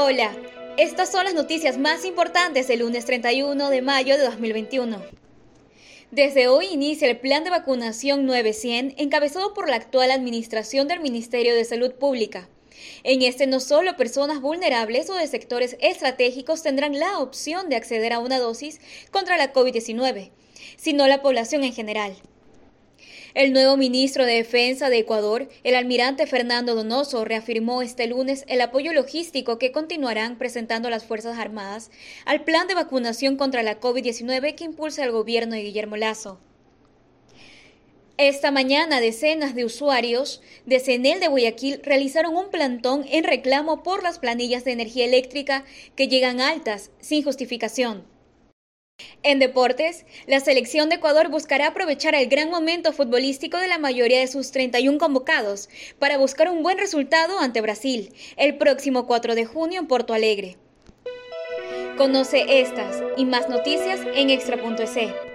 Hola, estas son las noticias más importantes del lunes 31 de mayo de 2021. Desde hoy inicia el plan de vacunación 900 encabezado por la actual administración del Ministerio de Salud Pública. En este no solo personas vulnerables o de sectores estratégicos tendrán la opción de acceder a una dosis contra la COVID-19, sino la población en general. El nuevo ministro de Defensa de Ecuador, el almirante Fernando Donoso, reafirmó este lunes el apoyo logístico que continuarán presentando las Fuerzas Armadas al plan de vacunación contra la COVID-19 que impulsa el gobierno de Guillermo Lazo. Esta mañana decenas de usuarios de CENEL de Guayaquil realizaron un plantón en reclamo por las planillas de energía eléctrica que llegan altas sin justificación. En deportes, la selección de Ecuador buscará aprovechar el gran momento futbolístico de la mayoría de sus 31 convocados para buscar un buen resultado ante Brasil el próximo 4 de junio en Porto Alegre. Conoce estas y más noticias en extra.es.